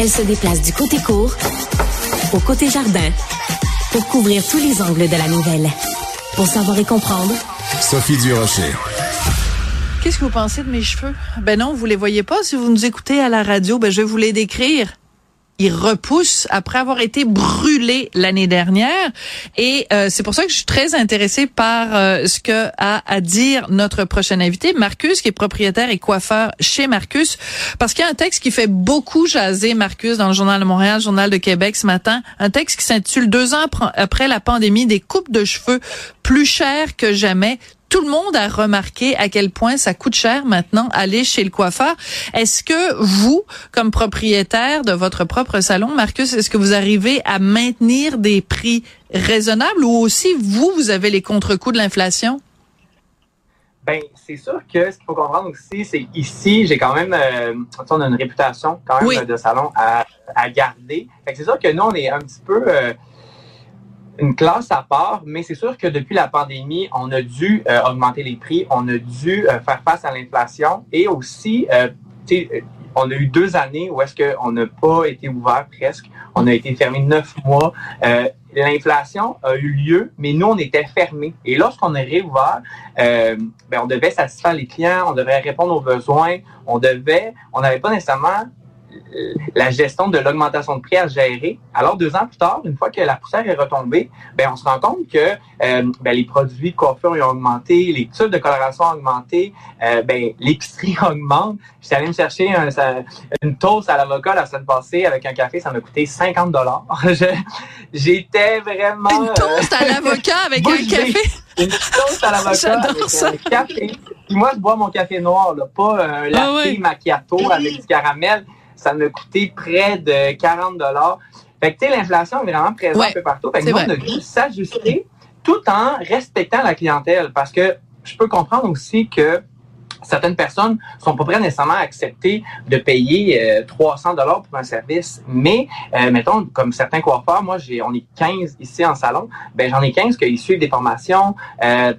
Elle se déplace du côté court au côté jardin pour couvrir tous les angles de la nouvelle. Pour savoir et comprendre, Sophie Durocher. Qu'est-ce que vous pensez de mes cheveux? Ben non, vous les voyez pas. Si vous nous écoutez à la radio, ben je vais vous les décrire il repousse après avoir été brûlé l'année dernière. Et euh, c'est pour ça que je suis très intéressée par euh, ce que a à dire notre prochain invité, Marcus, qui est propriétaire et coiffeur chez Marcus, parce qu'il y a un texte qui fait beaucoup jaser Marcus dans le Journal de Montréal, Journal de Québec ce matin, un texte qui s'intitule Deux ans après la pandémie, des coupes de cheveux plus chères que jamais tout le monde a remarqué à quel point ça coûte cher maintenant aller chez le coiffeur. Est-ce que vous, comme propriétaire de votre propre salon, Marcus, est-ce que vous arrivez à maintenir des prix raisonnables ou aussi vous, vous avez les contre-coups de l'inflation? Ben, c'est sûr que ce qu'il faut comprendre aussi, c'est ici, j'ai quand même, euh, on a une réputation quand même de salon à, à garder. c'est sûr que nous, on est un petit peu, euh, une classe à part, mais c'est sûr que depuis la pandémie, on a dû euh, augmenter les prix, on a dû euh, faire face à l'inflation et aussi, euh, on a eu deux années où est-ce qu'on n'a pas été ouvert presque, on a été fermé neuf mois. L'inflation a eu lieu, mais nous, on était fermés. Et lorsqu'on est réouvert, ben, on devait satisfaire les clients, on devait répondre aux besoins, on devait, on n'avait pas nécessairement la gestion de l'augmentation de prix à gérer. Alors, deux ans plus tard, une fois que la poussière est retombée, ben, on se rend compte que euh, ben, les produits de coiffure ont augmenté, les tubes de coloration ont augmenté, euh, ben, l'épicerie augmente. J'étais allé me chercher une toast à l'avocat la semaine passée avec un café, ça m'a coûté 50 dollars. J'étais vraiment... Une toast à l'avocat avec un café? Une toast à l'avocat avec ça. un café. Puis moi, je bois mon café noir, là, pas un latte ah macchiato avec du caramel ça m'a coûté près de 40 dollars. Fait que, tu sais, l'inflation est vraiment présente un peu partout. Fait que nous, on a dû s'ajuster tout en respectant la clientèle parce que je peux comprendre aussi que certaines personnes sont pas prêtes nécessairement à accepter de payer 300 euh, dollars pour un service. Mais, euh, mettons, comme certains coiffeurs, moi, j'ai, on est 15 ici en salon, ben j'en ai 15 qui suivent des formations, euh,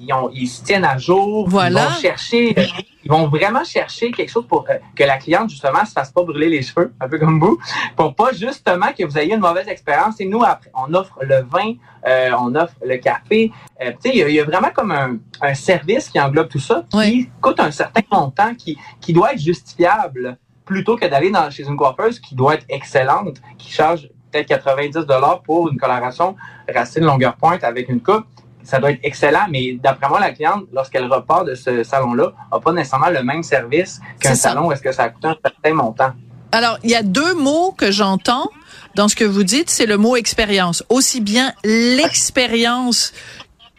ils, ont, ils se tiennent à jour, voilà. ils vont chercher, ils vont vraiment chercher quelque chose pour euh, que la cliente justement se fasse pas brûler les cheveux, un peu comme vous, pour pas justement que vous ayez une mauvaise expérience. Et nous, après, on offre le vin, euh, on offre le café. Euh, tu sais, il y, a vraiment comme un, un, service qui englobe tout ça, qui coûte un certain montant, qui, qui doit être justifiable plutôt que d'aller dans chez une coiffeuse qui doit être excellente, qui charge peut-être 90 dollars pour une coloration racine longueur pointe avec une coupe ça doit être excellent, mais d'après moi, la cliente, lorsqu'elle repart de ce salon-là, n'a pas nécessairement le même service qu'un salon où est-ce que ça coûte un certain montant. Alors, il y a deux mots que j'entends dans ce que vous dites, c'est le mot expérience. Aussi bien l'expérience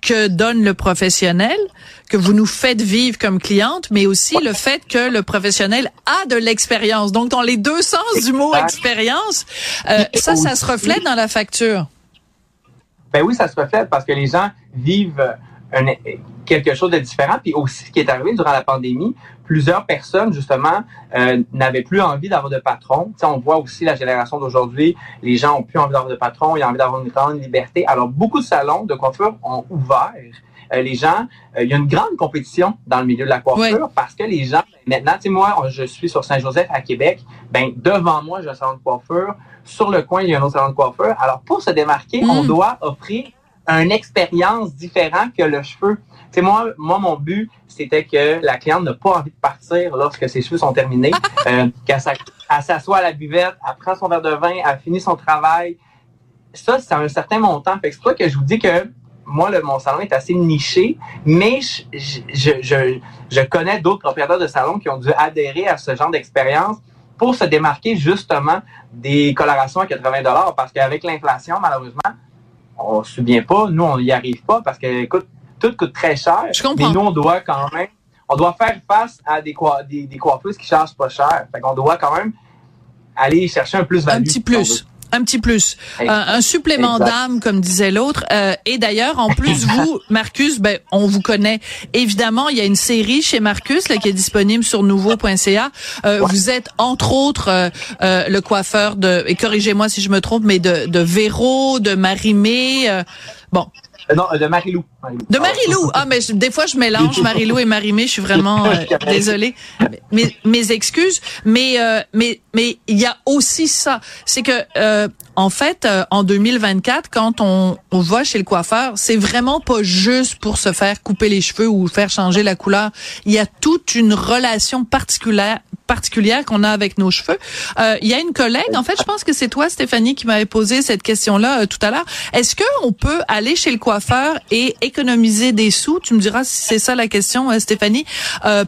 que donne le professionnel, que vous nous faites vivre comme cliente, mais aussi le fait que le professionnel a de l'expérience. Donc, dans les deux sens du mot expérience, euh, ça, ça se reflète dans la facture. Ben oui, ça se reflète parce que les gens vivent un, quelque chose de différent. Puis aussi, ce qui est arrivé durant la pandémie, plusieurs personnes, justement, euh, n'avaient plus envie d'avoir de patron. sais, on voit aussi la génération d'aujourd'hui, les gens ont plus envie d'avoir de patron, ils ont envie d'avoir une grande liberté. Alors, beaucoup de salons de coiffure ont ouvert. Euh, les gens, euh, il y a une grande compétition dans le milieu de la coiffure parce que les gens, maintenant, tu sais, moi, je suis sur Saint-Joseph à Québec, ben devant moi, j'ai un salon de coiffure sur le coin, il y a un autre salon de coiffeur. Alors, pour se démarquer, on mm. doit offrir une expérience différente que le cheveu. C'est moi, moi, mon but, c'était que la cliente n'a pas envie de partir lorsque ses cheveux sont terminés, euh, qu'elle s'assoit à la buvette, elle prend son verre de vin, elle finit son travail. Ça, c'est un certain montant. c'est pour ça que je vous dis que moi, le, mon salon est assez niché, mais je, je, je, je connais d'autres propriétaires de salons qui ont dû adhérer à ce genre d'expérience pour se démarquer justement des colorations à 80 dollars parce qu'avec l'inflation, malheureusement, on se souvient pas, nous, on n'y arrive pas parce que, écoute, tout coûte très cher. Mais nous, on doit quand même, on doit faire face à des, des, des coiffeuses qui chargent pas cher. Fait qu'on doit quand même aller chercher un plus-value. Un petit plus un petit plus, un, supplément d'âme, comme disait l'autre. Euh, et d'ailleurs, en plus, vous, Marcus, ben, on vous connaît. Évidemment, il y a une série chez Marcus là, qui est disponible sur nouveau.ca. Euh, Vous êtes, entre autres, euh, euh, le coiffeur de, et corrigez-moi si je me trompe, mais de, de Véro, de Marimé. bon. non, de Marilou. De Marilou. Ah, mais des fois, je mélange Marilou et Marimé. Je suis vraiment euh, désolée. Mes, mes excuses. Mais, euh, mais, mais il y a aussi ça. C'est que, euh, en fait, euh, en 2024, quand on, on va chez le coiffeur, c'est vraiment pas juste pour se faire couper les cheveux ou faire changer la couleur. Il y a toute une relation particulière particulière qu'on a avec nos cheveux. Euh, il y a une collègue, en fait, je pense que c'est toi, Stéphanie, qui m'avait posé cette question-là euh, tout à l'heure. Est-ce que on peut aller chez le coiffeur et économiser des sous Tu me diras si c'est ça la question, euh, Stéphanie.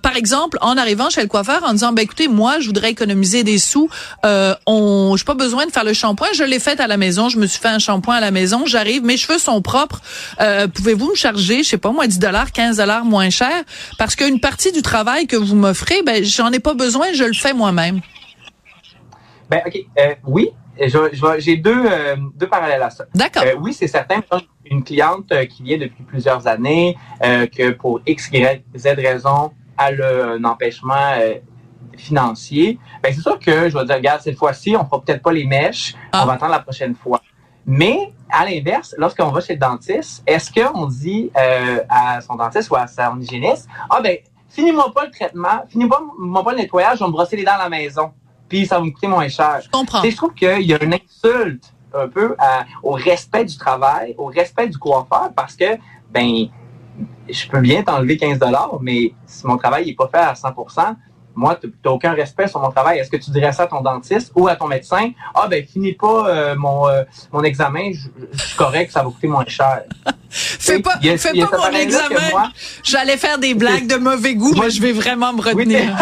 par exemple, en arrivant chez le coiffeur, en disant, ben écoutez, moi, je voudrais économiser des sous. Euh, on, j'ai pas besoin de faire le shampoing. Je l'ai fait à la maison. Je me suis fait un shampoing à la maison. J'arrive, mes cheveux sont propres. Pouvez-vous me charger, je sais pas moi, 10 dollars, 15 dollars moins cher? Parce qu'une partie du travail que vous m'offrez, ben j'en ai pas besoin je le fais moi-même. Ben, OK. Euh, oui, j'ai deux, euh, deux parallèles à ça. D'accord. Euh, oui, c'est certain. Une cliente qui vient depuis plusieurs années, que pour X, Y, Z raison, a un empêchement financier, ben c'est sûr que je vais dire, regarde, cette fois-ci, on fera peut-être pas les mèches, ah. on va attendre la prochaine fois. Mais à l'inverse, lorsqu'on va chez le dentiste, est-ce qu'on dit à son dentiste ou à son hygiéniste, ah ben finis-moi pas le traitement, finis-moi pas le nettoyage, je vais me brosser les dents à la maison. Puis ça va me coûter moins cher. Je comprends. je trouve qu'il y a une insulte un peu au respect du travail, au respect du coiffeur, parce que, ben, je peux bien t'enlever 15 dollars, mais si mon travail n'est pas fait à 100% moi, tu n'as aucun respect sur mon travail. Est-ce que tu dirais ça à ton dentiste ou à ton médecin? Ah, ben, finis pas euh, mon, euh, mon examen, je, suis correct, ça va coûter moins cher. fais pas, fais pas mon examen. J'allais faire des blagues de mauvais goût, mais je vais vraiment me retenir.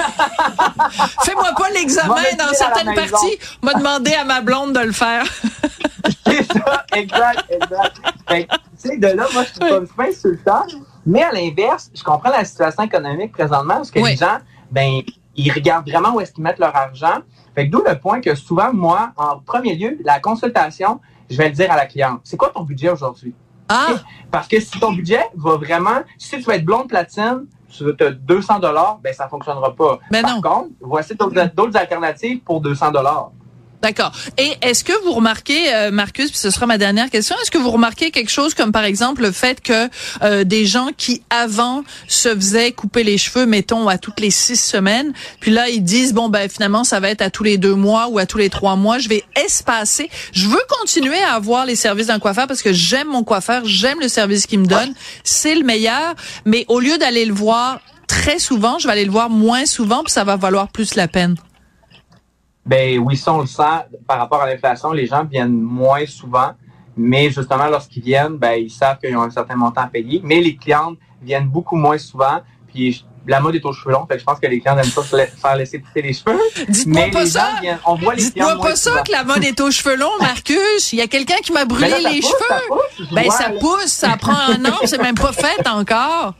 Fais-moi pas l'examen dans certaines parties. M'a demandé à ma blonde de le faire. C'est ça, exact, exact. tu sais, de là, moi, je suis pas insultant. Mais à l'inverse, je comprends la situation économique présentement parce que les gens, ben, ils regardent vraiment où est-ce qu'ils mettent leur argent. Fait d'où le point que souvent, moi, en premier lieu, la consultation, je vais le dire à la cliente. C'est quoi ton budget aujourd'hui? Ah! Parce que si ton budget va vraiment, si tu veux être blonde platine, tu veux 200 dollars, ben ça fonctionnera pas. Ben Par contre, voici d'autres alternatives pour 200 dollars. D'accord. Et est-ce que vous remarquez, euh, Marcus, puis ce sera ma dernière question, est-ce que vous remarquez quelque chose comme par exemple le fait que euh, des gens qui avant se faisaient couper les cheveux, mettons à toutes les six semaines, puis là ils disent bon ben finalement ça va être à tous les deux mois ou à tous les trois mois, je vais espacer. Je veux continuer à avoir les services d'un coiffeur parce que j'aime mon coiffeur, j'aime le service qu'il me donne, c'est le meilleur, mais au lieu d'aller le voir très souvent, je vais aller le voir moins souvent, puis ça va valoir plus la peine. Ben oui, ça on le sent par rapport à l'inflation, les gens viennent moins souvent, mais justement lorsqu'ils viennent, ben ils savent qu'ils ont un certain montant à payer, mais les clientes viennent beaucoup moins souvent, puis la mode est aux cheveux longs, fait que je pense que les clients n'aiment pas se faire laisser pousser les cheveux. Dites-moi pas ça. on voit les Dites-moi pas ça que la mode est aux cheveux longs, Marcus. Il y a quelqu'un qui m'a brûlé les cheveux. ben ça pousse, ça prend un an, c'est même pas fait encore.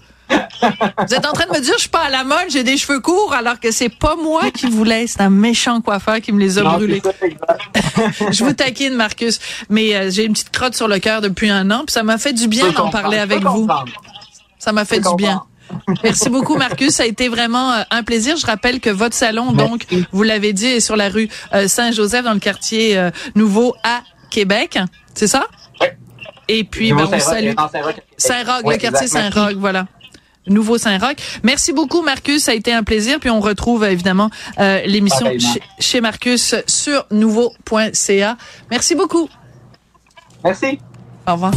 Vous êtes en train de me dire je suis pas à la mode, j'ai des cheveux courts alors que c'est pas moi qui voulais, c'est un méchant coiffeur qui me les a brûlés. je vous taquine Marcus, mais euh, j'ai une petite crotte sur le cœur depuis un an, puis ça m'a fait du bien d'en parler avec vous. Ça m'a fait du bien. Merci beaucoup, Marcus. Ça a été vraiment euh, un plaisir. Je rappelle que votre salon, donc, vous l'avez dit, est sur la rue euh, Saint-Joseph, dans le quartier Nouveau à Québec. C'est ça? Oui. Et puis, ben, on salue. Saint-Roch, le quartier Saint-Roch, voilà. Nouveau Saint-Roch. Merci beaucoup, Marcus. Ça a été un plaisir. Puis on retrouve évidemment euh, l'émission chez, Marcus sur nouveau.ca. Merci beaucoup. Merci. Au revoir.